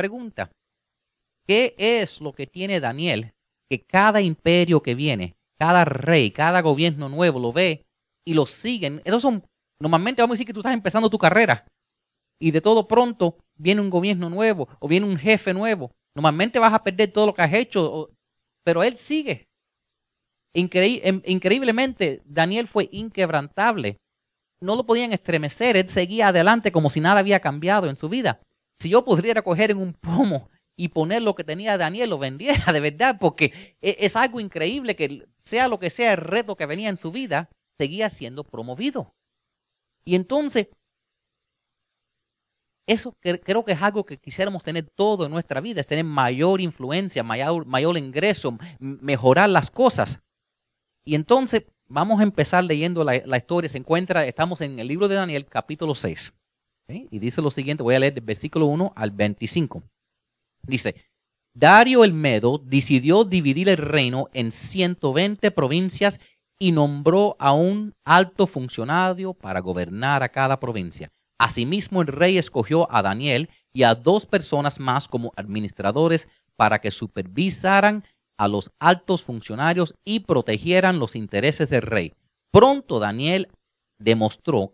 Pregunta, ¿qué es lo que tiene Daniel que cada imperio que viene, cada rey, cada gobierno nuevo lo ve y lo siguen? Esos son, normalmente vamos a decir que tú estás empezando tu carrera y de todo pronto viene un gobierno nuevo o viene un jefe nuevo. Normalmente vas a perder todo lo que has hecho, pero él sigue. Em, increíblemente, Daniel fue inquebrantable. No lo podían estremecer, él seguía adelante como si nada había cambiado en su vida. Si yo pudiera coger en un pomo y poner lo que tenía Daniel, lo vendiera de verdad, porque e, es algo increíble que sea lo que sea el reto que venía en su vida, seguía siendo promovido. Y entonces, eso creo que es algo que quisiéramos tener todo en nuestra vida, es tener mayor influencia, mayor, ingreso, mejorar las cosas. Y entonces vamos a empezar leyendo la, historia. Se encuentra, estamos en el libro de Daniel, capítulo 6. Y dice lo siguiente, voy a leer del versículo 1 al 25. Dice, Dario el Medo decidió dividir el reino en 120 provincias y nombró a un alto funcionario para gobernar a cada provincia. Asimismo, el rey escogió a Daniel y a dos personas más como administradores para que supervisaran a los altos funcionarios y protegieran los intereses del rey. Pronto Daniel demostró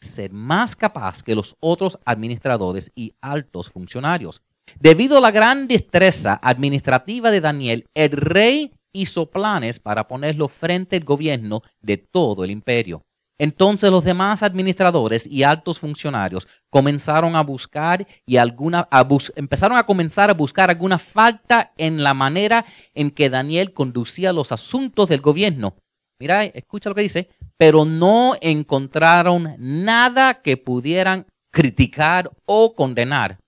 ser más capaz que los otros administradores y altos funcionarios. Debido a la gran destreza administrativa de Daniel, el rey hizo planes para ponerlo frente al gobierno de todo el imperio. Entonces los demás administradores y altos funcionarios comenzaron a buscar y alguna, empezaron a comenzar a buscar alguna falta en la manera en que Daniel conducía los asuntos del gobierno. Mira, escucha lo que dice, pero no encontraron nada que pudieran criticar o condenar.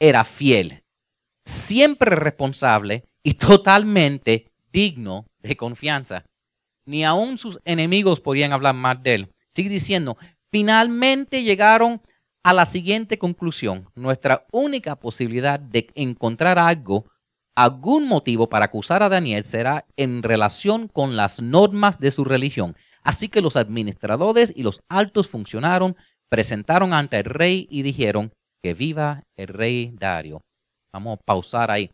Era fiel, siempre responsable y totalmente digno de confianza ni aún sus enemigos podían hablar más de él. Sigue diciendo, finalmente llegaron a la siguiente conclusión. Nuestra única posibilidad de encontrar algo, algún motivo para acusar a Daniel será en relación con las normas de su religión. Así que los administradores y los altos funcionarios presentaron ante el rey y dijeron que viva el rey Dario. Vamos a pausar ahí.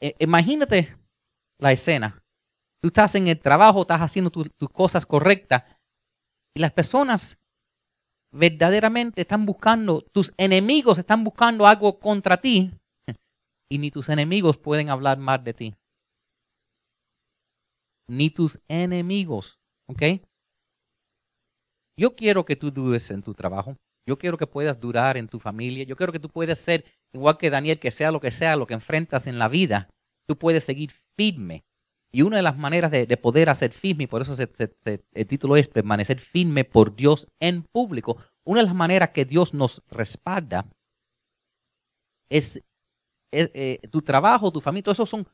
E, imagínate la escena. Tú estás en el trabajo, estás haciendo tus cosas correctas y las personas verdaderamente están buscando, tus enemigos están buscando algo contra ti y ni tus enemigos pueden hablar más de ti. Ni tus enemigos, ¿ok? Yo quiero que tú dures en tu trabajo. Yo quiero que puedas durar en tu familia. Yo quiero que tú puedas ser igual que Daniel, que sea lo que sea, lo que enfrentas en la vida. Tú puedes seguir firme y una de las maneras de, poder hacer firme, y por eso el título es permanecer firme por Dios en público, una de las maneras que Dios nos respalda es, eh, tu trabajo, tu familia, todo eso son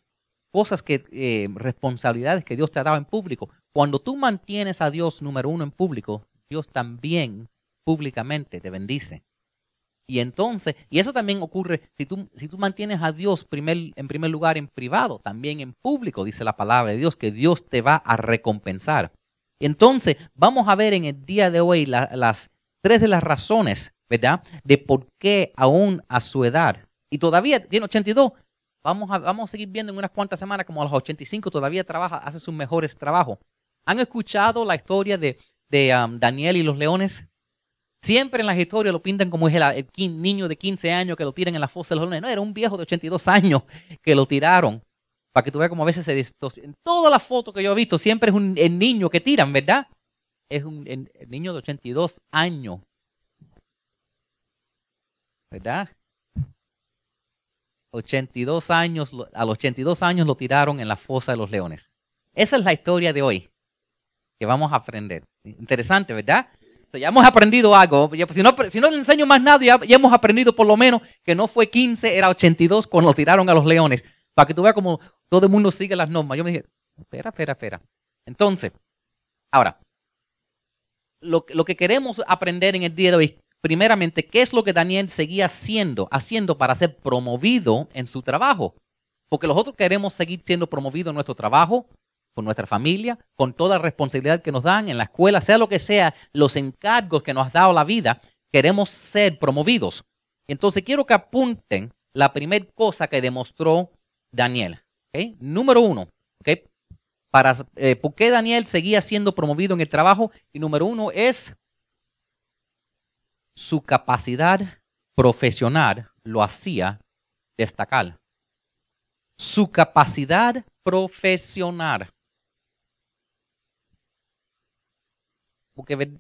cosas que, eh, responsabilidades que Dios te ha dado en público. Cuando tú mantienes a Dios número uno en público, Dios también públicamente te bendice. Y entonces, y eso también ocurre si tú, si tú mantienes a Dios primer, en primer lugar en privado, también en público, dice la palabra de Dios, que Dios te va a recompensar. Entonces, vamos a ver en el día de hoy las tres de las razones, ¿verdad? De por qué aún a su edad, y todavía tiene 82, vamos a, vamos a seguir viendo en unas cuantas semanas como a los 85 todavía trabaja, hace sus mejores trabajos. ¿Han escuchado la historia de, de um, Daniel y los leones? Siempre en las historias lo pintan como es el, niño de 15 años que lo tiran en la fosa de los leones. No, era un viejo de 82 años que lo tiraron. Para que tú veas cómo a veces se distorsiona. En todas las fotos que yo he visto, siempre es un, niño que tiran, ¿verdad? Es un niño de 82 años. ¿Verdad? 82 años, a los 82 años lo tiraron en la fosa de los leones. Esa es la historia de hoy que vamos a aprender. Interesante, ¿verdad? ya hemos aprendido algo. Pues, si, no, si no le enseño más nada, ya, hemos aprendido por lo menos que no fue 15, era 82 cuando tiraron a los leones. Para que tú veas como todo el mundo sigue las normas. Yo me dije, espera, espera, espera. Entonces, ahora, lo, lo que queremos aprender en el día de hoy, primeramente, ¿qué es lo que Daniel seguía haciendo, haciendo para ser promovido en su trabajo? Porque nosotros queremos seguir siendo promovidos en nuestro trabajo, con nuestra familia, con toda responsabilidad que nos dan en la escuela, sea lo que sea, los encargos que nos ha dado la vida, queremos ser promovidos. Entonces quiero que apunten la primera cosa que demostró Daniel. Número uno, Para, eh, ¿por qué Daniel seguía siendo promovido en el trabajo? Y número uno es su capacidad profesional lo hacía destacar. Su capacidad profesional. Porque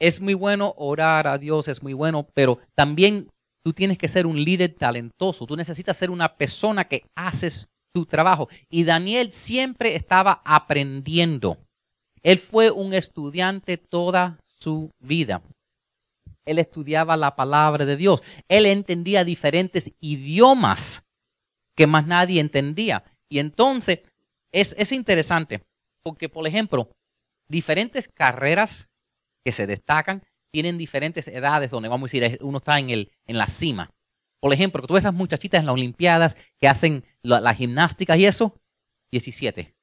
es muy bueno orar a Dios, es muy bueno, pero también tú tienes que ser un líder talentoso. Tú necesitas ser una persona que haces tu trabajo. Y Daniel siempre estaba aprendiendo. Él fue un estudiante toda su vida. Él estudiaba la palabra de Dios. Él entendía diferentes idiomas que más nadie entendía. Y entonces es, es interesante porque, por ejemplo, diferentes carreras que se destacan tienen diferentes edades donde vamos a decir uno está en, el, en la cima. Por ejemplo, tú ves esas muchachitas en las Olimpiadas que hacen las la gimnásticas y eso, 17.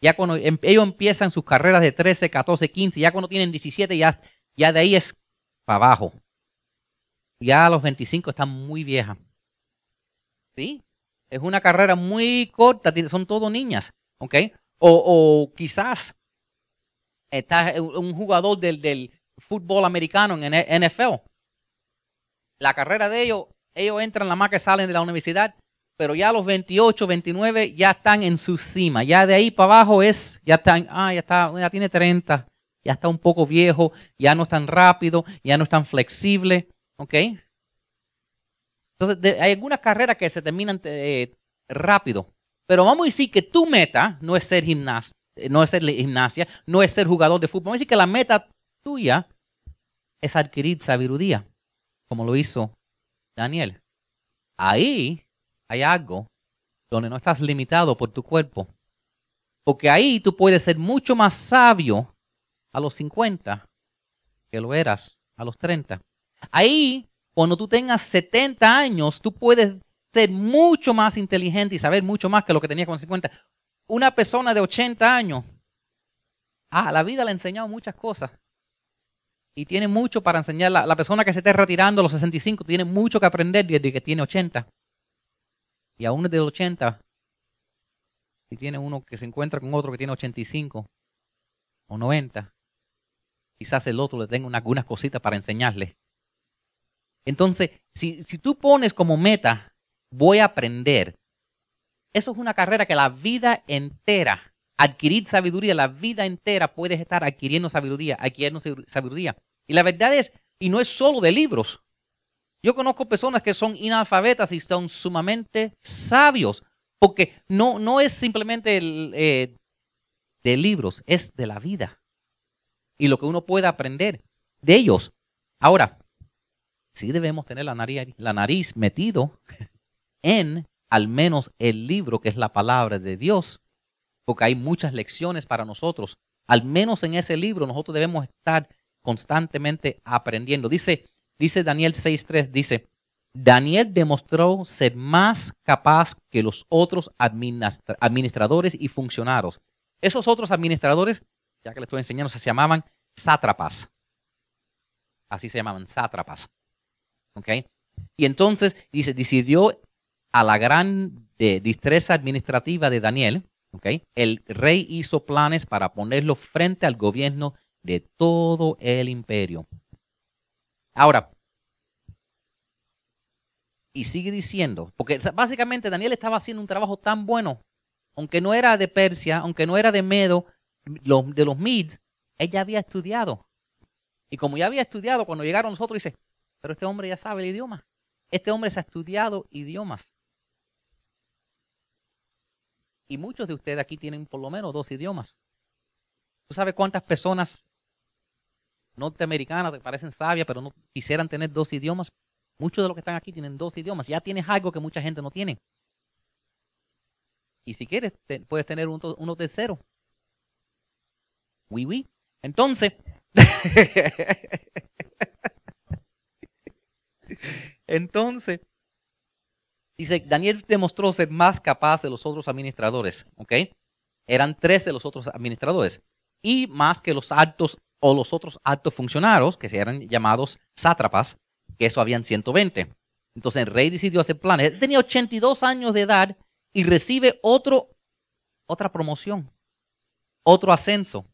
Ya cuando em, ellos empiezan sus carreras de 13, 14, 15, ya cuando tienen 17, ya, ya de ahí es para abajo. Ya a los 25 están muy viejas. ¿Sí? Es una carrera muy corta, son todos niñas. ¿Ok? O, o quizás está un jugador del, del fútbol americano en NFL. La carrera de ellos, ellos entran la más que salen de la universidad, pero ya los 28, 29 ya están en su cima. Ya de ahí para abajo es, ya están, ah, ya está, ya tiene 30, ya está un poco viejo, ya no es tan rápido, ya no es tan flexible, ¿ok? Entonces, hay algunas carreras que se terminan eh, rápido, pero vamos a decir que tu meta no es ser gimnasta, no es ser gimnasia, no es ser jugador de fútbol. Vamos a decir que la meta tuya es adquirir sabiduría, como lo hizo Daniel. Ahí hay algo donde no estás limitado por tu cuerpo. Porque ahí tú puedes ser mucho más sabio a los 50 que lo eras a los 30. Ahí, cuando tú tengas 70 años, tú puedes ser mucho más inteligente y saber mucho más que lo que tenía con 50 una persona de 80 años, ah, la vida le ha enseñado muchas cosas. Y tiene mucho para enseñar. La, persona que se esté retirando a los 65 tiene mucho que aprender desde que tiene 80. Y aún de 80, si tiene uno que se encuentra con otro que tiene 85 o 90, quizás el otro le tenga algunas cositas para enseñarle. Entonces, si, si tú pones como meta, voy a aprender eso es una carrera que la vida entera, adquirir sabiduría, la vida entera puedes estar adquiriendo sabiduría, adquiriendo sabiduría. Y la verdad es, y no es solo de libros. Yo conozco personas que son inalfabetas y son sumamente sabios, porque no, no es simplemente eh, de libros, es de la vida. Y lo que uno puede aprender de ellos. Ahora, sí debemos tener la nariz, la nariz metido en al menos el libro que es la palabra de Dios, porque hay muchas lecciones para nosotros. Al menos en ese libro nosotros debemos estar constantemente aprendiendo. Dice, dice Daniel 6.3, dice, Daniel demostró ser más capaz que los otros administradores y funcionarios. Esos otros administradores, ya que les estoy enseñando, se llamaban sátrapas. Así se llamaban, sátrapas. ¿Ok? Y entonces dice, decidió a la gran destreza administrativa de Daniel, el rey hizo planes para ponerlo frente al gobierno de todo el imperio. Ahora, y sigue diciendo, porque básicamente Daniel estaba haciendo un trabajo tan bueno, aunque no era de Persia, aunque no era de Medo, de los Mids, ella había estudiado. Y como ya había estudiado, cuando llegaron nosotros, dice, pero este hombre ya sabe el idioma. Este hombre se ha estudiado idiomas. Y muchos de ustedes aquí tienen por lo menos dos idiomas. ¿Tú sabes cuántas personas norteamericanas te parecen sabias, pero no quisieran tener dos idiomas? Muchos de los que están aquí tienen dos idiomas. Ya tienes algo que mucha gente no tiene. Y si quieres, puedes tener uno, uno tercero. Oui, oui. Entonces, entonces, Dice, Daniel demostró ser más capaz de los otros administradores, ¿ok? Eran tres de los otros administradores. Y más que los altos o los otros altos funcionarios, que eran llamados sátrapas, que eso habían 120. Entonces el rey decidió hacer planes. Tenía 82 años de edad y recibe otro, otra promoción, otro ascenso.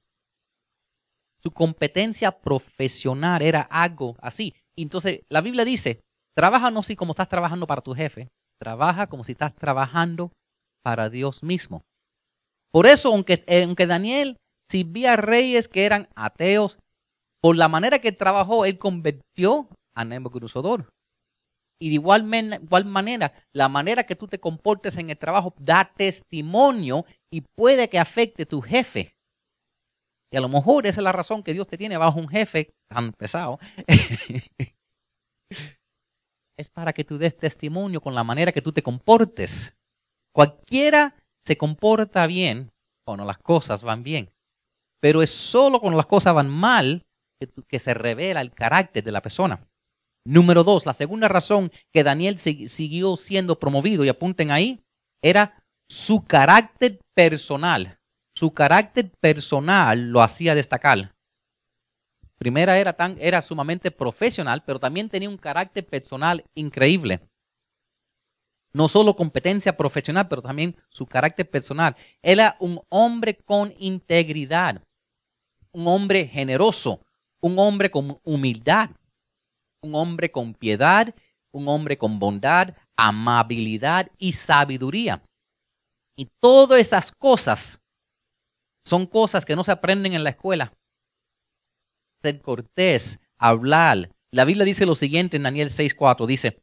Su competencia profesional era algo así. Entonces la Biblia dice, trabaja no así como estás trabajando para tu jefe, trabaja como si estás trabajando para Dios mismo. Por eso, aunque, aunque Daniel sirvía a reyes que eran ateos, por la manera que trabajó, él convirtió a Nebuchadnezzar. Y de igual, manera, la manera que tú te comportes en el trabajo da testimonio y puede que afecte a tu jefe. Y a lo mejor esa es la razón que Dios te tiene bajo un jefe tan pesado. es para que tú des testimonio con la manera que tú te comportes. Cualquiera se comporta bien cuando las cosas van bien. Pero es solo cuando las cosas van mal que, se revela el carácter de la persona. Número dos, la segunda razón que Daniel siguió siendo promovido, y apunten ahí, era su carácter personal. Su carácter personal lo hacía destacar. Primera era, tan, era sumamente profesional, pero también tenía un carácter personal increíble. No solo competencia profesional, pero también su carácter personal. Era un hombre con integridad, un hombre generoso, un hombre con humildad, un hombre con piedad, un hombre con bondad, amabilidad y sabiduría. Y todas esas cosas son cosas que no se aprenden en la escuela. Ser cortés, hablar. La Biblia dice lo siguiente en Daniel 6:4, dice,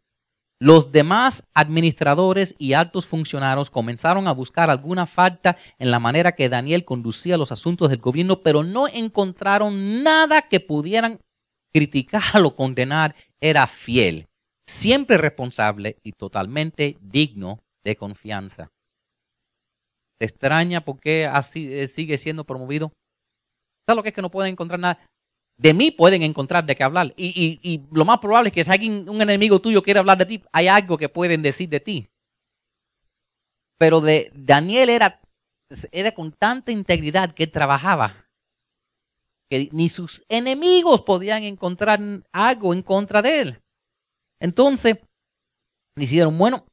los demás administradores y altos funcionarios comenzaron a buscar alguna falta en la manera que Daniel conducía los asuntos del gobierno, pero no encontraron nada que pudieran criticar o condenar. Era fiel, siempre responsable y totalmente digno de confianza. ¿Te extraña por qué así eh, sigue siendo promovido? ¿Sabes lo que es que no pueden encontrar nada? De mí pueden encontrar de qué hablar. Y, lo más probable es que si alguien, un enemigo tuyo quiere hablar de ti, hay algo que pueden decir de ti. Pero de Daniel era, era con tanta integridad que trabajaba que ni sus enemigos podían encontrar algo en contra de él. Entonces, dijeron, bueno,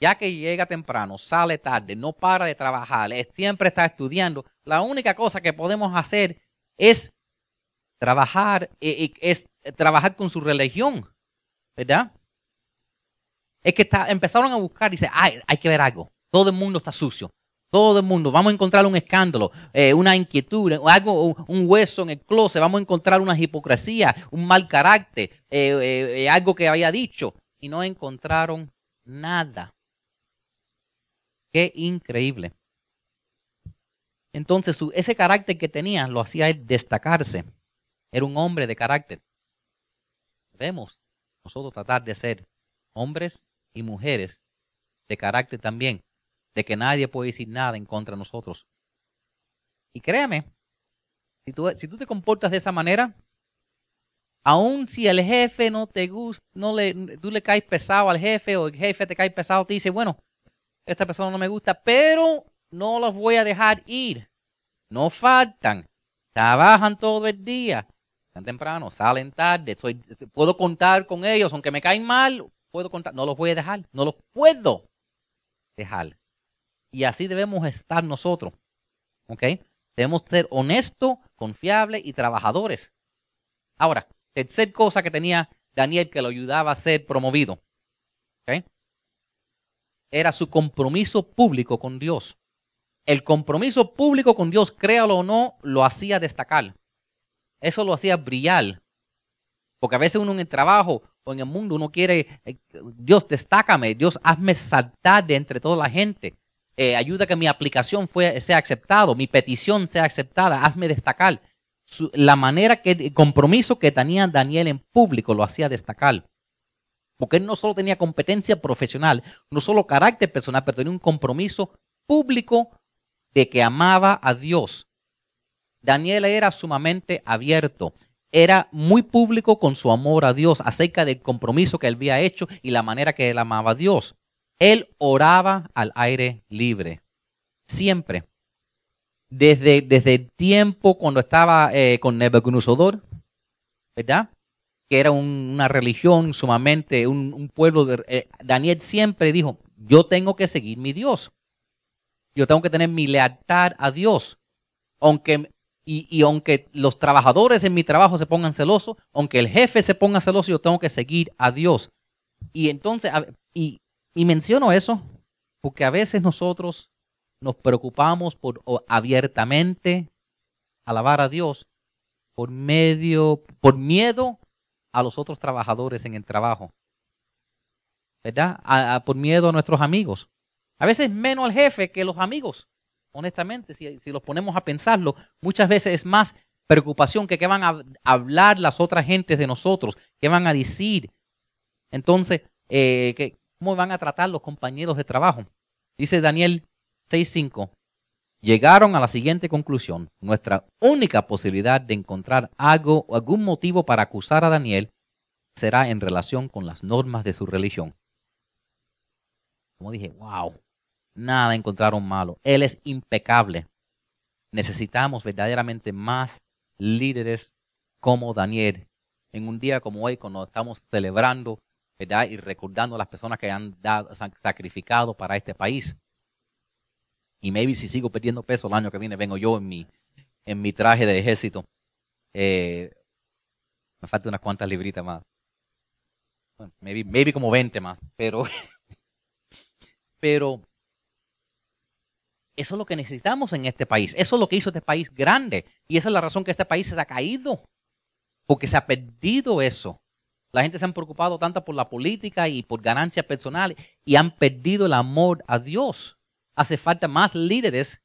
ya que llega temprano, sale tarde, no para de trabajar, siempre está estudiando, la única cosa que podemos hacer es trabajar eh, eh, es trabajar con su religión, ¿verdad? Es que empezaron a buscar y dice, Ay, hay que ver algo. Todo el mundo está sucio. Todo el mundo. Vamos a encontrar un escándalo, eh, una inquietud, algo, un hueso en el closet. Vamos a encontrar una hipocresía, un mal carácter, algo que había dicho. Y no encontraron nada. Qué increíble. Entonces, ese carácter que tenía lo hacía destacarse. Era un hombre de carácter. Debemos nosotros tratar de ser hombres y mujeres de carácter también, de que nadie puede decir nada en contra de nosotros. Y créeme, si tú, si te comportas de esa manera, aun si el jefe no te gusta, no le, tú le caes pesado al jefe o el jefe te cae pesado, te dice, bueno, esta persona no me gusta, pero no los voy a dejar ir. No faltan, trabajan todo el día, tan temprano, salen tarde, puedo contar con ellos, aunque me caen mal, puedo contar, no los voy a dejar, no los puedo dejar. Y así debemos estar nosotros, ¿ok? Debemos ser honestos, confiables y trabajadores. Ahora, tercer cosa que tenía Daniel que lo ayudaba a ser promovido, ¿ok? Era su compromiso público con Dios. El compromiso público con Dios, créalo o no, lo hacía destacar eso lo hacía brillar. Porque a veces uno en el trabajo o en el mundo uno quiere, eh, Dios, destácame, Dios, hazme saltar de entre toda la gente. Eh, ayuda a que mi aplicación sea aceptado, mi petición sea aceptada, hazme destacar. la manera que, el compromiso que tenía Daniel en público lo hacía destacar. Porque él no solo tenía competencia profesional, no solo carácter personal, pero tenía un compromiso público de que amaba a Dios Daniel era sumamente abierto. Era muy público con su amor a Dios acerca del compromiso que él había hecho y la manera que él amaba a Dios. Él oraba al aire libre. Siempre. Desde, desde el tiempo cuando estaba eh, con Nebuchadnezzar, ¿verdad? que era una religión sumamente, un, pueblo de... Eh, Daniel siempre dijo, yo tengo que seguir mi Dios. Yo tengo que tener mi lealtad a Dios. Aunque, y, aunque los trabajadores en mi trabajo se pongan celosos, aunque el jefe se ponga celoso, yo tengo que seguir a Dios. Y entonces, y, y menciono eso porque a veces nosotros nos preocupamos por abiertamente alabar a Dios por medio, por miedo a los otros trabajadores en el trabajo. ¿Verdad? por miedo a nuestros amigos. A veces menos al jefe que los amigos. Honestamente, si, los ponemos a pensarlo, muchas veces es más preocupación que qué van a hablar las otras gentes de nosotros, qué van a decir. Entonces, eh, ¿cómo van a tratar los compañeros de trabajo? Dice Daniel 6.5. Llegaron a la siguiente conclusión. Nuestra única posibilidad de encontrar algo algún motivo para acusar a Daniel será en relación con las normas de su religión. Como dije, wow, nada encontraron malo. Él es impecable. Necesitamos verdaderamente más líderes como Daniel en un día como hoy, cuando estamos celebrando y recordando a las personas que han dado, sacrificado para este país. Y maybe si sigo perdiendo peso el año que viene, vengo yo en mi, en mi traje de ejército. Eh, me falta unas cuantas libritas más. maybe, maybe como 20 más. Pero, pero eso es lo que necesitamos en este país. Eso es lo que hizo este país grande. Y esa es la razón que este país se ha caído. Porque se ha perdido eso. La gente se ha preocupado tanto por la política y por ganancias personales y han perdido el amor a Dios hace falta más líderes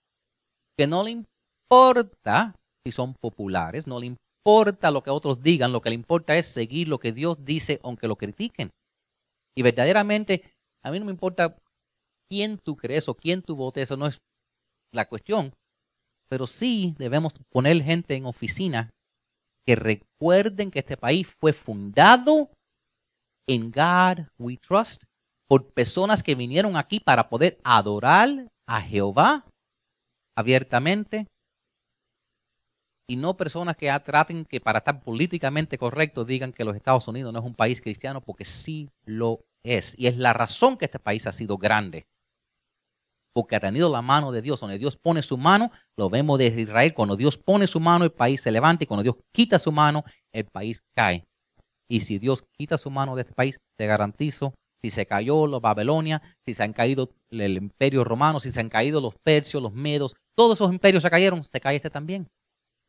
que no le importa si son populares, no le importa lo que otros digan, lo que le importa es seguir lo que Dios dice aunque lo critiquen. Y verdaderamente, a mí no me importa quién tú crees o quién tú votes, eso no es la cuestión, pero sí debemos poner gente en oficina que recuerden que este país fue fundado en God We Trust por personas que vinieron aquí para poder adorar a Jehová abiertamente y no personas que traten que para estar políticamente correctos digan que los Estados Unidos no es un país cristiano porque sí lo es. Y es la razón que este país ha sido grande. Porque ha tenido la mano de Dios. Donde Dios pone su mano, lo vemos desde Israel. Cuando Dios pone su mano, el país se levanta. Y cuando Dios quita su mano, el país cae. Y si Dios quita su mano de este país, te garantizo si se cayó la Babilonia, si se han caído el imperio romano, si se han caído los persios, los medos, todos esos imperios se cayeron, se cae este también.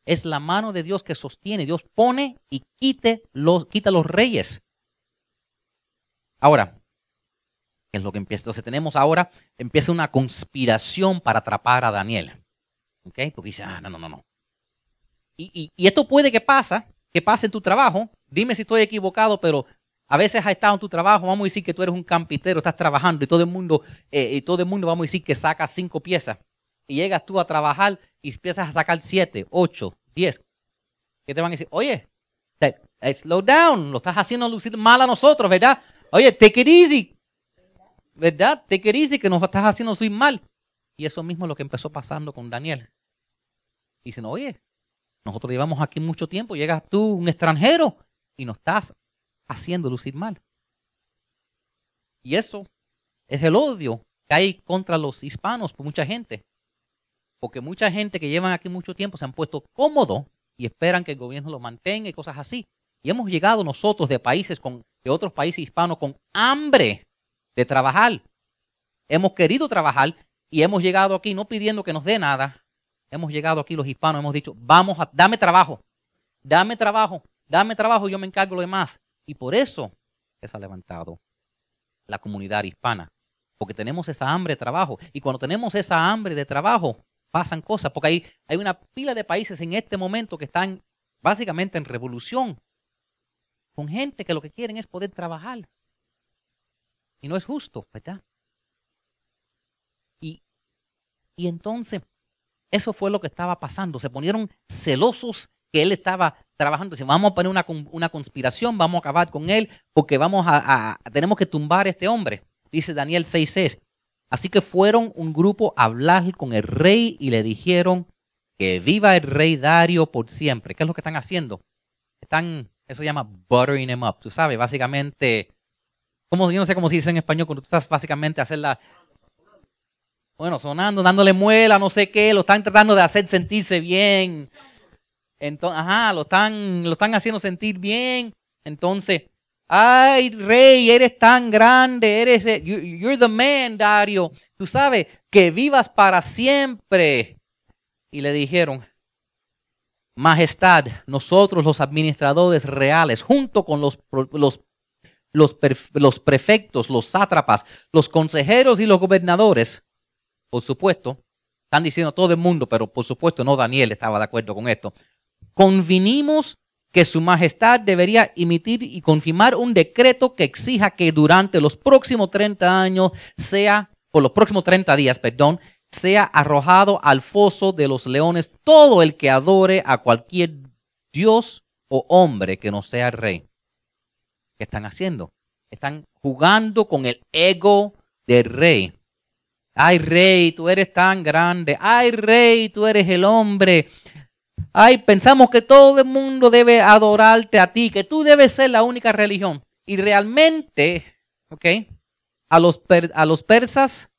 Es la mano de Dios que sostiene. Dios pone y los, quita los reyes. Ahora, ¿qué es lo que empieza? Entonces tenemos ahora, empieza una conspiración para atrapar a Daniel. ¿Ok? Porque dice, ah, no, no, no, no. Y, esto puede que pasa, que pase en tu trabajo. Dime si estoy equivocado, pero a veces has estado en tu trabajo, vamos a decir que tú eres un campitero, estás trabajando y todo el mundo, eh, y todo el mundo vamos a decir que saca cinco piezas. Y llegas tú a trabajar y empiezas a sacar siete, ocho, diez. ¿Qué te van a decir? Oye, eh, slow down, lo estás haciendo lucir mal a nosotros, ¿verdad? Oye, take it easy. ¿Verdad? Take it easy que nos estás haciendo lucir mal. Y eso mismo es lo que empezó pasando con Daniel. Dicen, oye, nosotros llevamos aquí mucho tiempo, llegas tú, un extranjero, y nos estás haciendo lucir mal. Y eso es el odio que hay contra los hispanos por mucha gente. Porque mucha gente que llevan aquí mucho tiempo se han puesto cómodos y esperan que el gobierno lo mantenga y cosas así. Y hemos llegado nosotros de países con, de otros países hispanos con hambre de trabajar. Hemos querido trabajar y hemos llegado aquí no pidiendo que nos dé nada. Hemos llegado aquí los hispanos, hemos dicho, vamos a, dame trabajo, dame trabajo, dame trabajo y yo me encargo de lo demás. Y por eso se ha levantado la comunidad hispana, porque tenemos esa hambre de trabajo. Y cuando tenemos esa hambre de trabajo, pasan cosas, porque hay, hay una pila de países en este momento que están básicamente en revolución, con gente que lo que quieren es poder trabajar. Y no es justo, ¿verdad? Y, y entonces, eso fue lo que estaba pasando. Se ponieron celosos que él estaba trabajando. Dice, vamos a poner una, una conspiración, vamos a acabar con él, porque vamos a, tenemos que tumbar a este hombre. Dice Daniel 6.6. Así que fueron un grupo a hablar con el rey y le dijeron que viva el rey Dario por siempre. ¿Qué es lo que están haciendo? Están Eso se llama buttering him up. Tú sabes, básicamente, yo no sé cómo se dice en español, cuando tú estás básicamente hacer la, bueno, sonando, dándole muela, no sé qué, lo están tratando de hacer sentirse bien. Entonces, ajá, lo están, lo están haciendo sentir bien. Entonces, ay, rey, eres tan grande, eres, you're the man, Dario. Tú sabes, que vivas para siempre. Y le dijeron, Majestad, nosotros los administradores reales, junto con los, los, los, los prefectos, los sátrapas, los consejeros y los gobernadores, por supuesto, están diciendo todo el mundo, pero por supuesto no Daniel estaba de acuerdo con esto. Convinimos que su majestad debería emitir y confirmar un decreto que exija que durante los próximos 30 años sea, por los próximos 30 días, perdón, sea arrojado al foso de los leones todo el que adore a cualquier dios o hombre que no sea rey. ¿Qué están haciendo? Están jugando con el ego del rey. Ay, rey, tú eres tan grande. Ay, rey, tú eres el hombre. Ay, pensamos que todo el mundo debe adorarte a ti, que tú debes ser la única religión. Y realmente, ¿ok? A los, a los persas,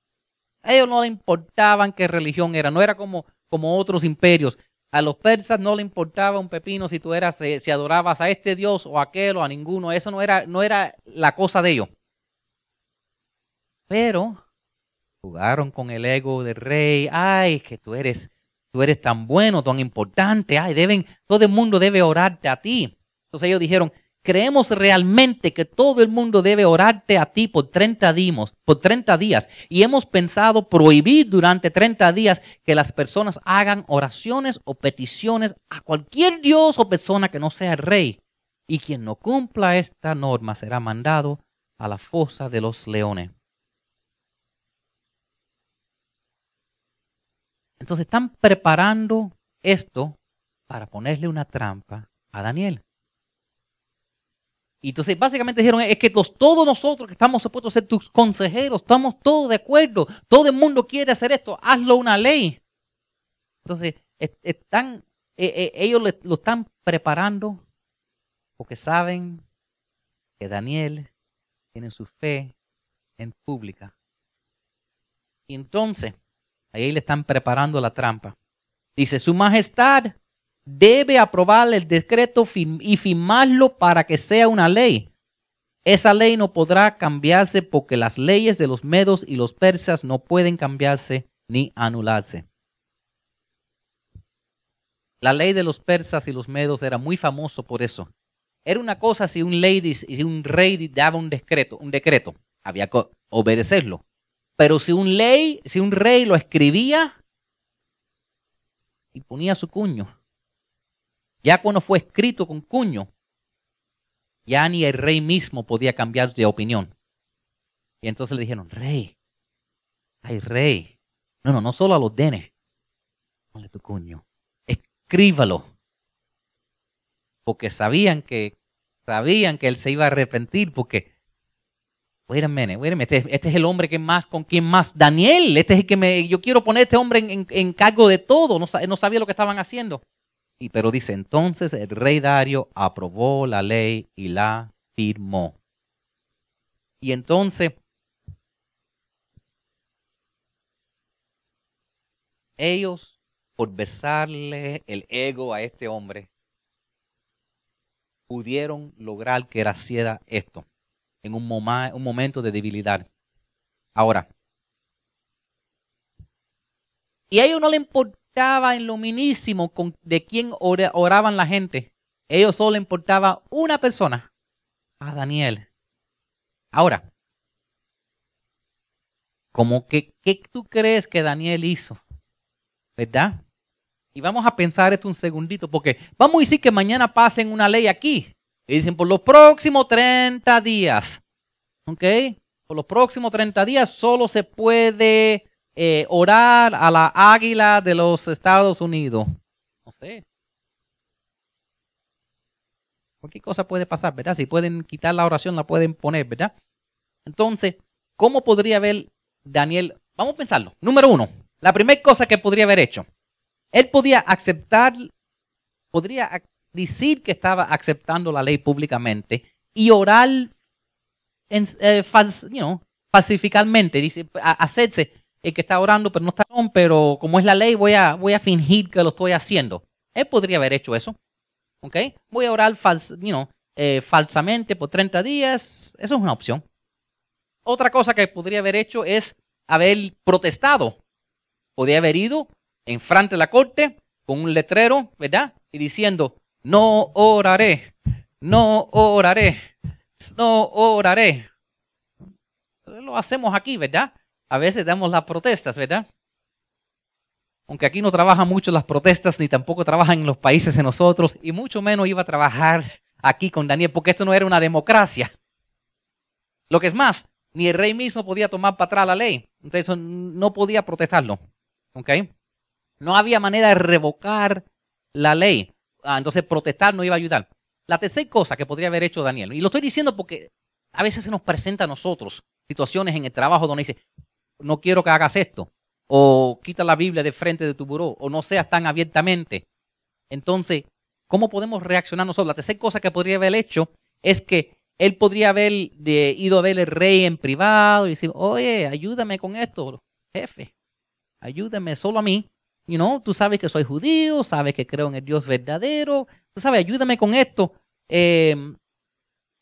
a ellos no le importaban qué religión era. No era como, como otros imperios. A los persas no le importaba un pepino si tú eras, eh, si adorabas a este dios o a aquel o a ninguno. Eso no era, no era la cosa de ellos. Pero Jugaron con el ego del rey. Ay, que tú eres, tú eres tan bueno, tan importante. Ay, deben, todo el mundo debe orarte a ti. Entonces ellos dijeron, creemos realmente que todo el mundo debe orarte a ti por 30 días, por 30 días. Y hemos pensado prohibir durante 30 días que las personas hagan oraciones o peticiones a cualquier dios o persona que no sea rey. Y quien no cumpla esta norma será mandado a la fosa de los leones. Entonces están preparando esto para ponerle una trampa a Daniel. Y entonces básicamente dijeron, es que todos nosotros que estamos supuestos a ser tus consejeros, estamos todos de acuerdo, todo el mundo quiere hacer esto, hazlo una ley. Entonces, están, e, e, ellos lo están preparando porque saben que Daniel tiene su fe en pública. Y entonces, Ahí le están preparando la trampa. Dice, Su Majestad debe aprobar el decreto y firmarlo para que sea una ley. Esa ley no podrá cambiarse porque las leyes de los medos y los persas no pueden cambiarse ni anularse. La ley de los persas y los medos era muy famoso por eso. Era una cosa si un, lady, un rey daba un decreto, un decreto, había que obedecerlo. Pero si un si un rey lo escribía y ponía su cuño, ya cuando fue escrito con cuño, ya ni el rey mismo podía cambiar de opinión. Y entonces le dijeron, rey, ay rey, no, no, no solo a los denes, ponle tu cuño, escríbalo. Porque sabían que, sabían que él se iba a arrepentir porque Wait a minute, wait a minute. Este, este, es el hombre que más, con quien más. Daniel, este es el que me. Yo quiero poner a este hombre en, cargo de todo. No, no, sabía lo que estaban haciendo. Pero dice: entonces el rey Dario aprobó la ley y la firmó. Y entonces. Ellos, por besarle el ego a este hombre, pudieron lograr que era esto en un, momento de debilidad. Ahora, y a ellos no le importaba en lo minísimo con, de quién oraban la gente. Ellos solo importaba una persona, a Daniel. Ahora, como que, ¿qué tú crees que Daniel hizo? ¿Verdad? Y vamos a pensar esto un segundito, porque vamos a decir que mañana pasen una ley aquí. Y dicen, por los próximos 30 días, ¿ok? Por los próximos 30 días solo se puede eh, orar a la águila de los Estados Unidos. No sé. Cualquier cosa puede pasar, ¿verdad? Si pueden quitar la oración, la pueden poner, ¿verdad? Entonces, ¿cómo podría haber Daniel? Vamos a pensarlo. Número uno, la primera cosa que podría haber hecho. Él podía aceptar, podría decir que estaba aceptando la ley públicamente y orar en, eh, pacificalmente, dice, hacerse el que está orando, pero no está, pero como es la ley, voy a, voy a fingir que lo estoy haciendo. Él podría haber hecho eso. ¿Ok? Voy a orar eh, falsamente por 30 días. Eso es una opción. Otra cosa que podría haber hecho es haber protestado. Podría haber ido en frente de la corte con un letrero, ¿verdad? Y diciendo, no oraré, no oraré, no oraré. Lo hacemos aquí, ¿verdad? A veces damos las protestas, ¿verdad? Aunque aquí no trabajan mucho las protestas, ni tampoco trabajan en los países de nosotros, y mucho menos iba a trabajar aquí con Daniel, porque esto no era una democracia. Lo que es más, ni el rey mismo podía tomar para atrás la ley. Entonces no podía protestarlo. ¿Ok? No había manera de revocar la ley. Ah, entonces protestar no iba a ayudar. La tercera cosa que podría haber hecho Daniel, y lo estoy diciendo porque a veces se nos presenta a nosotros situaciones en el trabajo donde dice, no quiero que hagas esto, o quita la Biblia de frente de tu buró, o no seas tan abiertamente. Entonces, ¿cómo podemos reaccionar nosotros? La tercera cosa que podría haber hecho es que él podría haber ido a ver al rey en privado y decir, oye, ayúdame con esto, jefe, ayúdame solo a mí. You know, tú sabes que soy judío, sabes que creo en el Dios verdadero, tú sabes, ayúdame con esto. Em,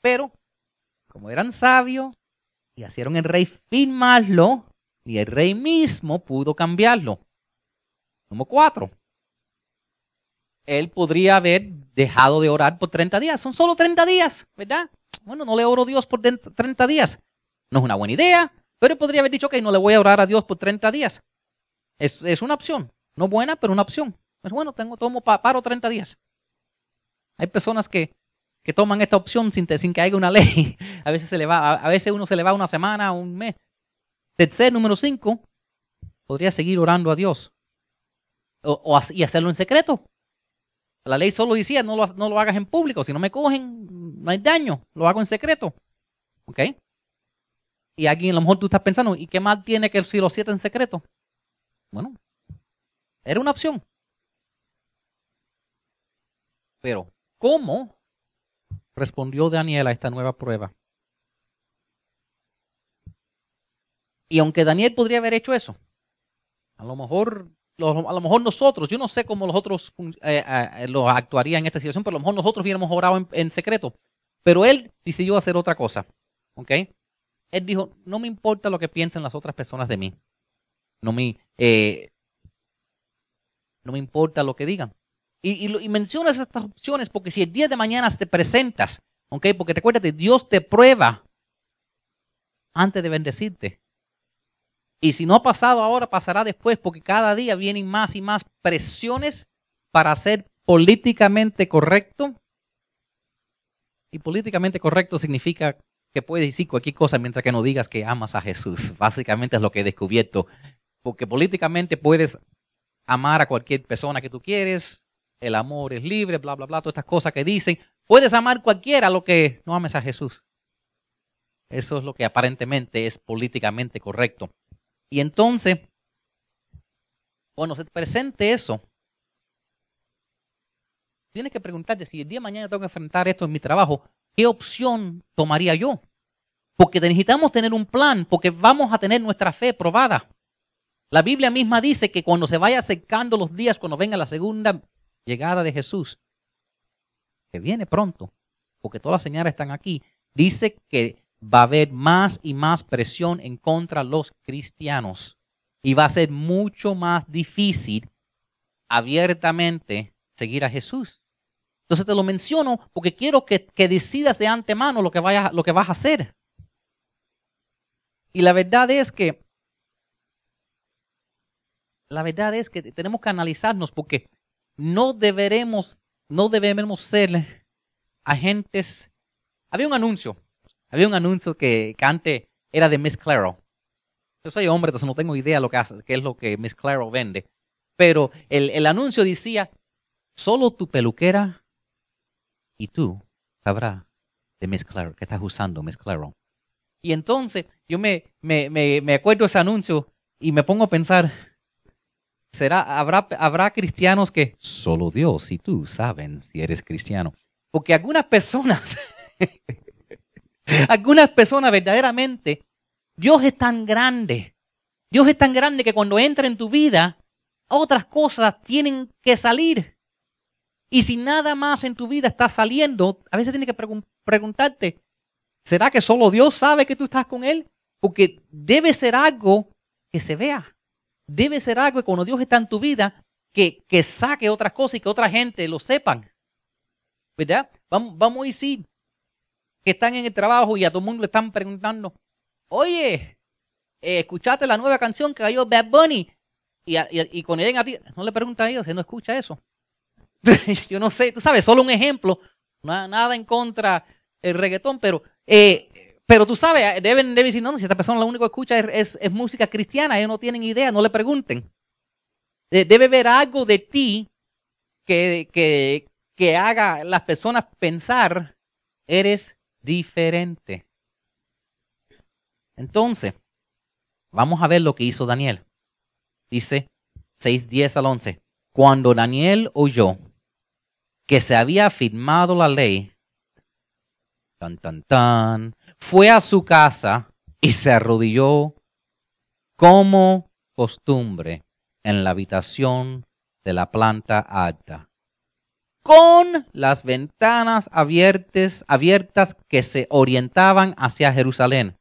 pero, como eran sabios y hicieron el rey firmarlo, y el rey mismo pudo cambiarlo. Número cuatro. Él podría haber dejado de orar por 30 días. Son solo 30 días, ¿verdad? Bueno, no le oro a Dios por 30 días. No es una buena idea, pero él podría haber dicho, que no le voy a orar a Dios por 30 días. Es, una opción. No buena, pero una opción. Es bueno, tengo, tomo, paro 30 días. Hay personas que, toman esta opción sin, sin que haya una ley. A veces, se le va, a veces uno se le va una semana, un mes. Tercer, número cinco, podría seguir orando a Dios o, y hacerlo en secreto. La ley solo decía, no lo, no lo hagas en público, si no me cogen, no hay daño, lo hago en secreto. ¿Ok? Y alguien a lo mejor tú estás pensando, ¿y qué mal tiene que si lo siete en secreto? Bueno, era una opción. Pero, ¿cómo respondió Daniel a esta nueva prueba? Y aunque Daniel podría haber hecho eso, a lo mejor, a lo mejor nosotros, yo no sé cómo los otros eh, eh, lo actuarían en esta situación, pero a lo mejor nosotros hubiéramos orado en, secreto. Pero él decidió hacer otra cosa. ¿Ok? Él dijo, no me importa lo que piensen las otras personas de mí. No me, eh, no me importa lo que digan. Y, y, mencionas estas opciones porque si el día de mañana te presentas, ¿ok? Porque recuérdate, Dios te prueba antes de bendecirte. Y si no ha pasado ahora, pasará después, porque cada día vienen más y más presiones para ser políticamente correcto. Y políticamente correcto significa que puedes decir cualquier cosa mientras que no digas que amas a Jesús. Básicamente es lo que he descubierto. Porque políticamente puedes amar a cualquier persona que tú quieres, el amor es libre, bla, bla, bla, todas estas cosas que dicen. Puedes amar cualquiera lo que no ames a Jesús. Eso es lo que aparentemente es políticamente correcto. Y entonces, cuando se presente eso, tienes que preguntarte si el día de mañana tengo que enfrentar esto en mi trabajo, ¿qué opción tomaría yo? Porque necesitamos tener un plan, porque vamos a tener nuestra fe probada. La Biblia misma dice que cuando se vaya acercando los días, cuando venga la segunda llegada de Jesús, que viene pronto, porque todas las señales están aquí, dice que va a haber más y más presión en contra de los cristianos. Y va a ser mucho más difícil abiertamente seguir a Jesús. Entonces te lo menciono porque quiero que, decidas de antemano lo que, vayas, lo que vas a hacer. Y la verdad es que, la verdad es que tenemos que analizarnos porque no deberemos, no debemos ser agentes. Había un anuncio había un anuncio que, antes era de Miss Claro. Yo soy hombre, entonces no tengo idea lo que hace, qué es lo que Miss Claro vende. Pero el, anuncio decía, solo tu peluquera y tú sabrás de Miss Claro, que estás usando Miss Claro. Y entonces yo me, me, me, me acuerdo ese anuncio y me pongo a pensar, será, habrá, habrá cristianos que solo Dios y tú saben si eres cristiano. Porque algunas personas, algunas personas verdaderamente, Dios es tan grande, Dios es tan grande que cuando entra en tu vida, otras cosas tienen que salir. Y si nada más en tu vida está saliendo, a veces tienes que preguntarte, ¿será que solo Dios sabe que tú estás con Él? Porque debe ser algo que se vea. Debe ser algo que cuando Dios está en tu vida, que, que saque otras cosas y que otra gente lo sepan. ¿Verdad? Vamos, vamos a decir que están en el trabajo y a todo el mundo le están preguntando, oye, eh, ¿escuchaste la nueva canción que cayó Bad Bunny? Y, y, y cuando a no le pregunta a ellos, él no escucha eso. Yo no sé, tú sabes, solo un ejemplo, nada, nada en contra el reggaetón, pero, eh, pero tú sabes, deben, deben decir, no, si esta persona lo único que escucha es, es, música cristiana, ellos no tienen idea, no le pregunten. Debe haber algo de ti que, que, que haga las personas pensar, eres diferente. Entonces, vamos a ver lo que hizo Daniel. Dice 6, 10 al 11. Cuando Daniel oyó que se había firmado la ley, tan, tan, tan, fue a su casa y se arrodilló como costumbre en la habitación de la planta alta, con las ventanas abiertas, abiertas que se orientaban hacia Jerusalén.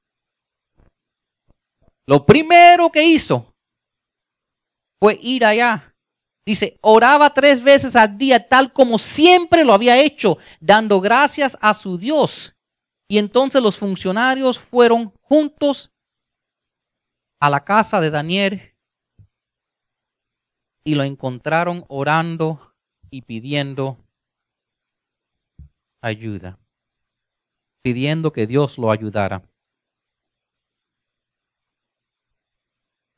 Lo primero que hizo fue ir allá Dice, oraba tres veces al día, tal como siempre lo había hecho, dando gracias a su Dios. Y entonces los funcionarios fueron juntos a la casa de Daniel y lo encontraron orando y pidiendo ayuda, pidiendo que Dios lo ayudara.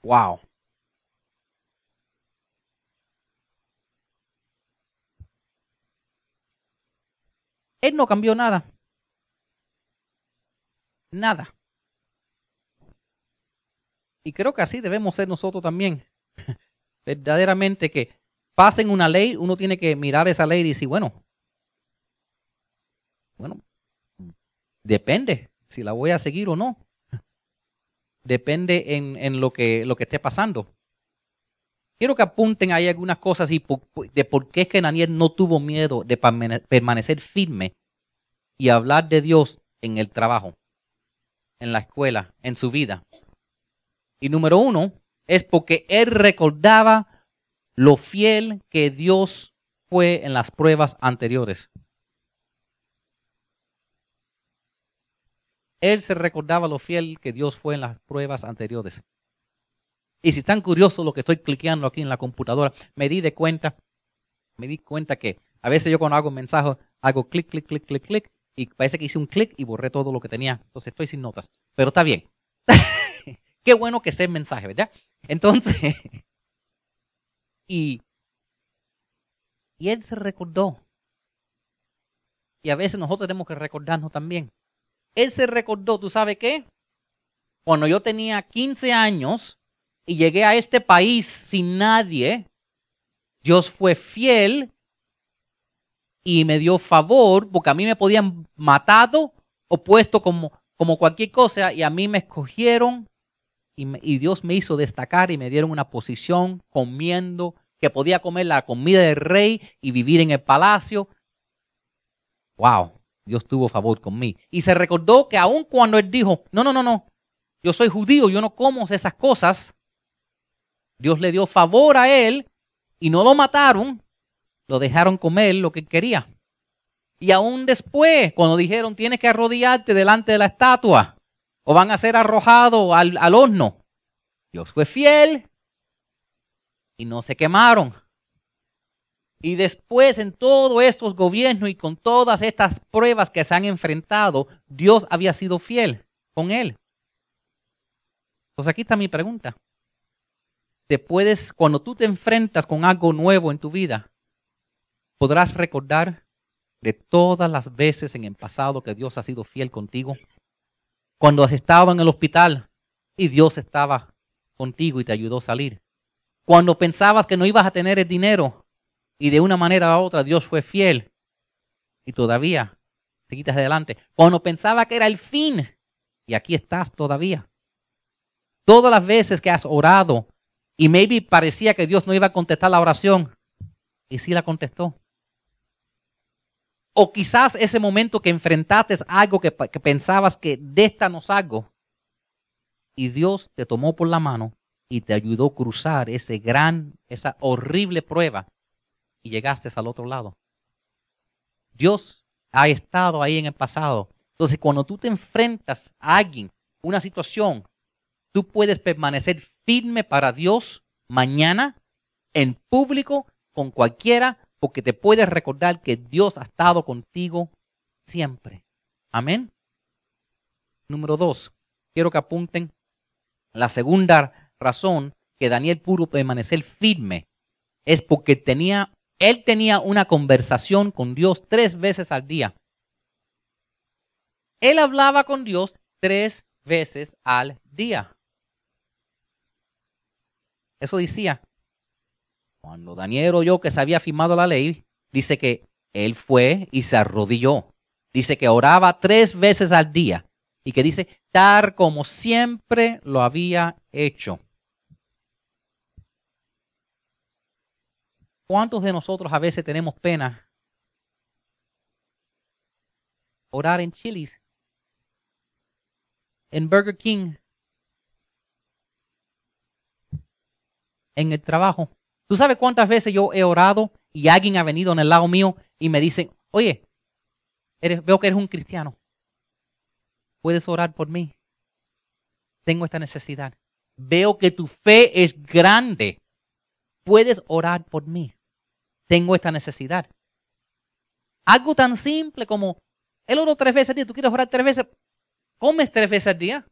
Wow. Él no cambió nada. Nada. Y creo que así debemos ser nosotros también. Verdaderamente que pasen una ley, uno tiene que mirar esa ley y decir, bueno, bueno, depende si la voy a seguir o no. Depende en, en lo, que, lo que esté pasando. Quiero que apunten ahí algunas cosas y de por qué es que Daniel no tuvo miedo de permanecer firme y hablar de Dios en el trabajo, en la escuela, en su vida. Y número uno es porque él recordaba lo fiel que Dios fue en las pruebas anteriores. Él se recordaba lo fiel que Dios fue en las pruebas anteriores. Y si están curiosos lo que estoy cliqueando aquí en la computadora, me di de cuenta, me di cuenta que a veces yo cuando hago un mensaje hago clic, clic, clic, clic, clic, y parece que hice un clic y borré todo lo que tenía. Entonces estoy sin notas. Pero está bien. Qué bueno que sea el mensaje, ¿verdad? Entonces, y, y él se recordó. Y a veces nosotros tenemos que recordarnos también. Él se recordó, ¿tú sabes qué? Cuando yo tenía 15 años, y llegué a este país sin nadie, Dios fue fiel y me dio favor, porque a mí me podían matado o puesto como, como cualquier cosa, y a mí me escogieron y, y Dios me hizo destacar y me dieron una posición comiendo, que podía comer la comida del rey y vivir en el palacio. Wow, Dios tuvo favor conmigo. Y se recordó que aun cuando él dijo, no, no, no, no, yo soy judío, yo no como esas cosas, Dios le dio favor a él y no lo mataron, lo dejaron comer lo que quería. Y aún después, cuando dijeron tienes que arrodillarte delante de la estatua o van a ser arrojados al, al horno, Dios fue fiel y no se quemaron. Y después en todos estos gobiernos y con todas estas pruebas que se han enfrentado, Dios había sido fiel con él. Pues aquí está mi pregunta te puedes, cuando tú te enfrentas con algo nuevo en tu vida, podrás recordar de todas las veces en el pasado que Dios ha sido fiel contigo. Cuando has estado en el hospital y Dios estaba contigo y te ayudó a salir. Cuando pensabas que no ibas a tener el dinero y de una manera u otra Dios fue fiel y todavía te quitas adelante. Cuando pensaba que era el fin y aquí estás todavía. Todas las veces que has orado y maybe parecía que Dios no iba a contestar la oración y sí la contestó. O quizás ese momento que enfrentaste algo que, que pensabas que de esta no salgo y Dios te tomó por la mano y te ayudó a cruzar ese gran, esa horrible prueba y llegaste al otro lado. Dios ha estado ahí en el pasado. Entonces, cuando tú te enfrentas a alguien, una situación, tú puedes permanecer firme para Dios mañana, en público, con cualquiera, porque te puedes recordar que Dios ha estado contigo siempre. Amén. Número dos, quiero que apunten la segunda razón que Daniel pudo permanecer firme es porque tenía él tenía una conversación con Dios tres veces al día. Él hablaba con Dios tres veces al día. Eso decía. Cuando Daniel oyó que se había firmado la ley, dice que él fue y se arrodilló. Dice que oraba tres veces al día y que dice, tal como siempre lo había hecho. ¿Cuántos de nosotros a veces tenemos pena orar en Chili's, en Burger King, en el trabajo? ¿Tú sabes cuántas veces yo he orado y alguien ha venido en el lado mío y me dice, oye, veo que eres un cristiano, puedes orar por mí? Tengo esta necesidad. Veo que tu fe es grande. Puedes orar por mí tengo esta necesidad. Algo tan simple como, el oro tres veces al día, tú quieres orar tres veces, comes tres veces al día.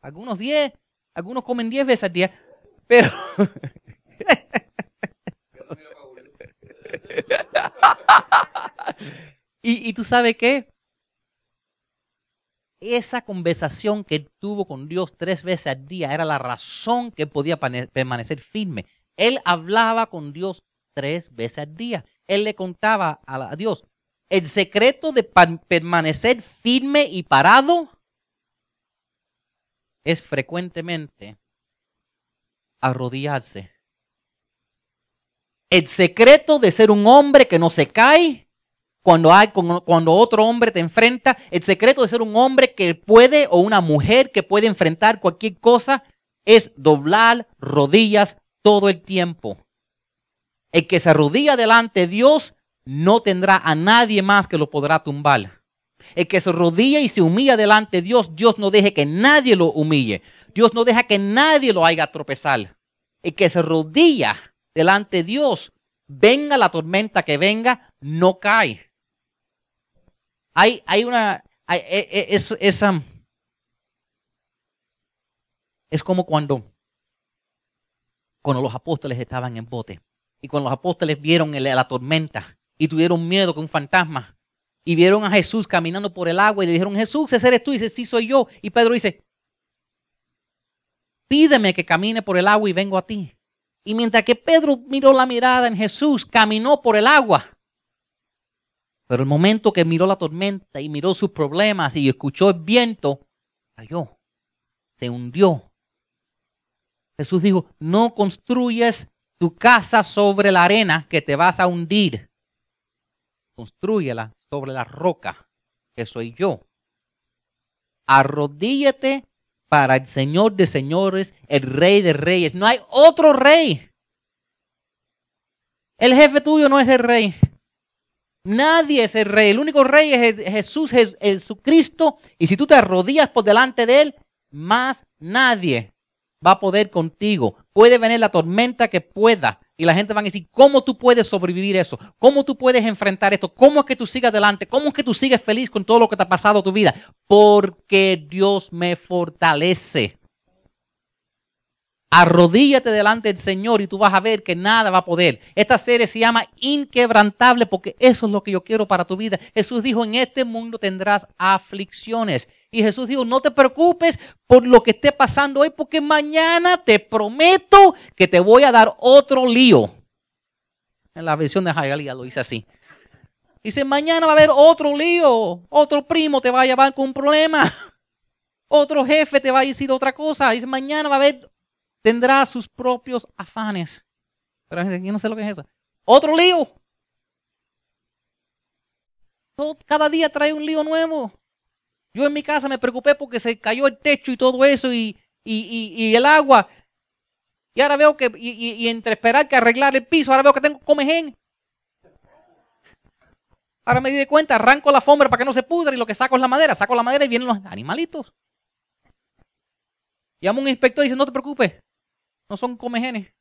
Algunos diez, algunos comen diez veces al día, pero... y, y tú sabes qué? Esa conversación que tuvo con Dios tres veces al día era la razón que podía permanecer firme. Él hablaba con Dios tres veces al día. Él le contaba a Dios, el secreto de permanecer firme y parado es frecuentemente arrodillarse. El secreto de ser un hombre que no se cae cuando, hay, cuando otro hombre te enfrenta, el secreto de ser un hombre que puede o una mujer que puede enfrentar cualquier cosa es doblar rodillas todo el tiempo. El que se arrodilla delante de Dios no tendrá a nadie más que lo podrá tumbar. El que se arrodilla y se humilla delante de Dios, Dios no deje que nadie lo humille. Dios no deja que nadie lo haga tropezar. El que se arrodilla delante de Dios, venga la tormenta que venga, no cae. Hay, hay una, e, e, es, esa, es como cuando, cuando los apóstoles estaban en bote. Y cuando los apóstoles vieron la tormenta y tuvieron miedo que un fantasma y vieron a Jesús caminando por el agua y le dijeron, Jesús, ese eres tú. Y dice, sí, soy yo. Y Pedro dice, pídeme que camine por el agua y vengo a ti. Y mientras que Pedro miró la mirada en Jesús, caminó por el agua. Pero el momento que miró la tormenta y miró sus problemas y escuchó el viento, cayó, se hundió. Jesús dijo, no construyes tu casa sobre la arena que te vas a hundir. Construyela sobre la roca que soy yo. Arrodíllate para el Señor de señores, el Rey de reyes. No hay otro rey. El jefe tuyo no es el rey. Nadie es el rey. El único rey es Jesús, Jesucristo. Y si tú te arrodillas por delante de él, más nadie va a poder contigo. Puede venir la tormenta que pueda. Y la gente va a decir, ¿cómo tú puedes sobrevivir eso? ¿Cómo tú puedes enfrentar esto? ¿Cómo es que tú sigas adelante? ¿Cómo es que tú sigues feliz con todo lo que te ha pasado en tu vida? Porque Dios me fortalece. Arrodíllate delante del Señor y tú vas a ver que nada va a poder. Esta serie se llama Inquebrantable porque eso es lo que yo quiero para tu vida. Jesús dijo, en este mundo tendrás aflicciones. Y Jesús dijo, no te preocupes por lo que esté pasando hoy, porque mañana te prometo que te voy a dar otro lío. En la versión de Jayalía lo dice así. Dice, mañana va a haber otro lío, otro primo te va a llevar con un problema, otro jefe te va a decir otra cosa. Dice, mañana va a haber, tendrá sus propios afanes. Pero yo no sé lo que es eso. Otro lío. Cada día trae un lío nuevo. Yo en mi casa me preocupé porque se cayó el techo y todo eso y, el agua. Y ahora veo que, y, entre esperar que arreglar el piso, ahora veo que tengo comején. Ahora me di cuenta, arranco la alfombra para que no se pudra y lo que saco es la madera. Saco la madera y vienen los animalitos. Llamo a un inspector y dice, no te preocupes, no son comejenes.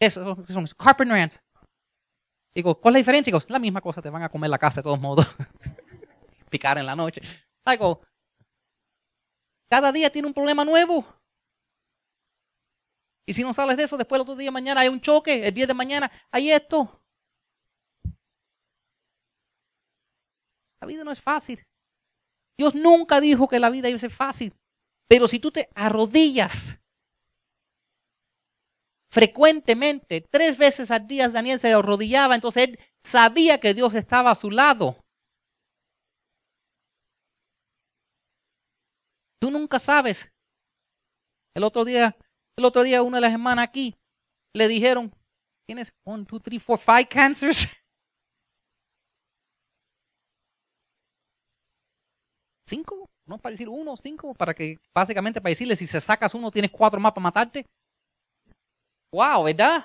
Eso, son carpenter ants. Digo, ¿cuál es la diferencia? Digo, la misma cosa, te van a comer la casa de todos modos. Picar en la noche. Algo. Cada día tiene un problema nuevo. Y si no sales de eso, después el otro día mañana hay un choque, el día de mañana hay esto. La vida no es fácil. Dios nunca dijo que la vida iba a ser fácil. Pero si tú te arrodillas frecuentemente, tres veces al día Daniel se arrodillaba, entonces él sabía que Dios estaba a su lado. Tú nunca sabes. El otro día, el otro día una de las hermanas aquí le dijeron, tienes 1, 2, 3, 4, 5 cancers. ¿Cinco? No para decir uno, cinco, para que básicamente para decirle si se sacas uno tienes cuatro más para matarte. Wow, ¿verdad?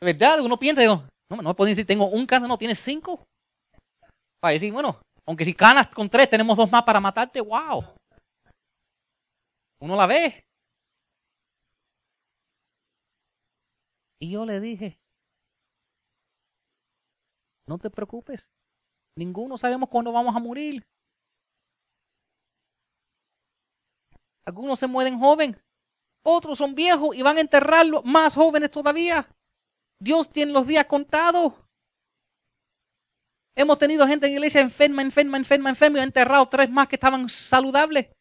¿Verdad? Uno piensa, no, no me pueden decir tengo un cáncer, no, tienes cinco. Para decir, bueno, aunque si canas con tres, tenemos dos más para matarte, wow. Uno la ve. Y yo le dije, no te preocupes, ninguno sabemos cuándo vamos a morir. Algunos se mueren joven, otros son viejos y van a enterrarlo más jóvenes todavía. Dios tiene los días contados. Hemos tenido gente en iglesia enferma, enferma, enferma, enferma y enterrado tres más que estaban saludables.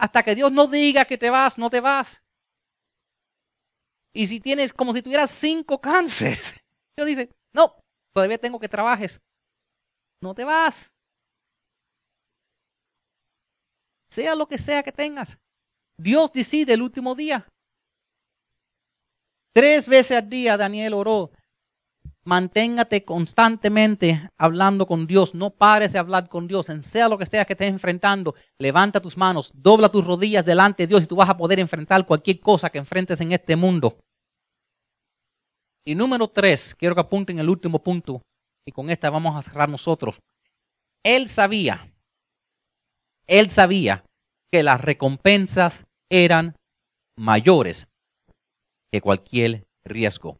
Hasta que Dios no diga que te vas, no te vas. Y si tienes como si tuvieras cinco cánceres, Dios dice, no, todavía tengo que trabajes. No te vas. Sea lo que sea que tengas. Dios decide el último día. Tres veces al día Daniel oró Manténgate constantemente hablando con Dios. No pares de hablar con Dios. En sea lo que sea que estés enfrentando, levanta tus manos, dobla tus rodillas delante de Dios y tú vas a poder enfrentar cualquier cosa que enfrentes en este mundo. Y número tres, quiero que apunten el último punto y con esta vamos a cerrar nosotros. Él sabía, él sabía que las recompensas eran mayores que cualquier riesgo.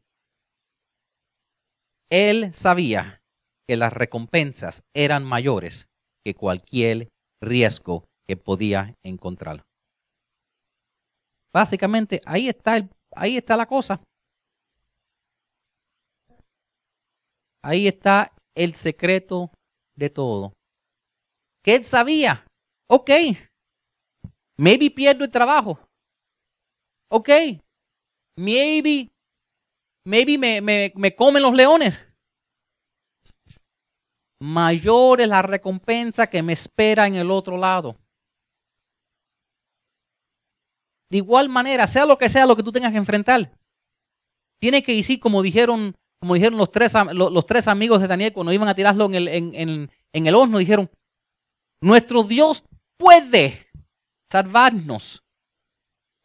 Él sabía que las recompensas eran mayores que cualquier riesgo que podía encontrar. Básicamente, ahí está, el, ahí está la cosa. Ahí está el secreto de todo. Que él sabía, ok, maybe pierdo el trabajo. Ok, maybe maybe me, me, me comen los leones. Mayor es la recompensa que me espera en el otro lado. De igual manera, sea lo que sea lo que tú tengas que enfrentar, tiene que decir como dijeron, como dijeron los tres, los, tres amigos de Daniel cuando iban a tirarlo en el, en, en el horno, dijeron, nuestro Dios puede salvarnos,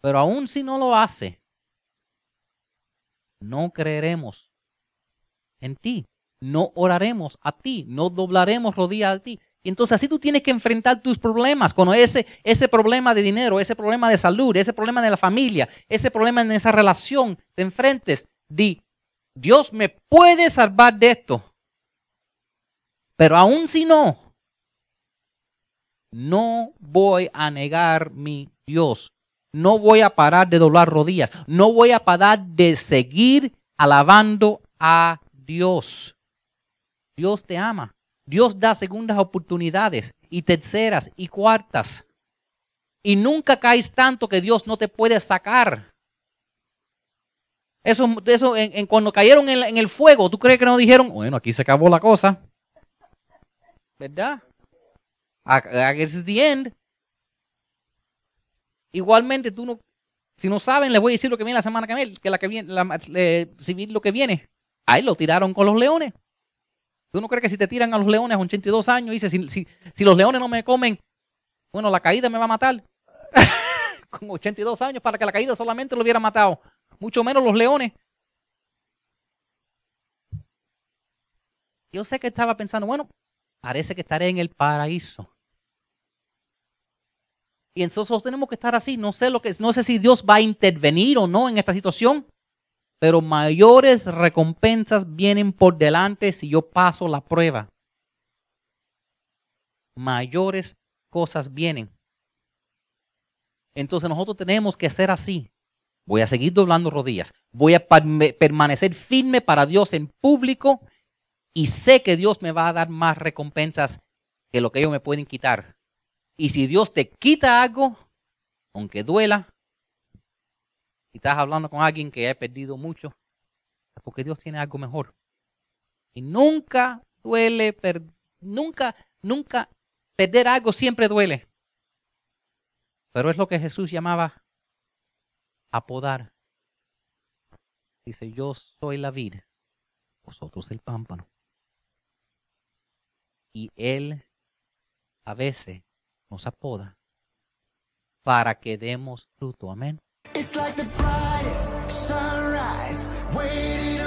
pero aún si no lo hace, no creeremos en ti, no oraremos a ti, no doblaremos rodillas a ti. Entonces así tú tienes que enfrentar tus problemas, con ese, ese problema de dinero, ese problema de salud, ese problema de la familia, ese problema en esa relación, te enfrentes, di, Dios me puede salvar de esto. Pero aún si no, no voy a negar mi Dios no voy a parar de doblar rodillas, no voy a parar de seguir alabando a Dios. Dios te ama. Dios da segundas oportunidades y terceras y cuartas. Y nunca caes tanto que Dios no te puede sacar. Eso, eso en, cuando cayeron en, el fuego, ¿tú crees que no dijeron, bueno, aquí se acabó la cosa? ¿Verdad? This is the end. Igualmente, tú no, si no saben, les voy a decir lo que viene la semana que viene, que la que viene, la, lo que viene. Ahí lo tiraron con los leones. ¿Tú no crees que si te tiran a los leones a 82 años, dice, si, si, si los leones no me comen, bueno, la caída me va a matar? con 82 años para que la caída solamente lo hubiera matado. Mucho menos los leones. Yo sé que estaba pensando, bueno, parece que estaré en el paraíso. Y entonces tenemos que estar así. No sé lo que no sé si Dios va a intervenir o no en esta situación, pero mayores recompensas vienen por delante si yo paso la prueba. Mayores cosas vienen. Entonces nosotros tenemos que ser así. Voy a seguir doblando rodillas. Voy a permanecer firme para Dios en público y sé que Dios me va a dar más recompensas que lo que ellos me pueden quitar. Y si Dios te quita algo, aunque duela, y estás hablando con alguien que ha perdido mucho, es porque Dios tiene algo mejor. Y nunca duele, nunca, nunca perder algo siempre duele. Pero es lo que Jesús llamaba apodar. Dice, yo soy la vid, vosotros el pámpano. Y Él a veces nos apoda para que demos fruto. Amén. It's like the brightest sunrise, waiting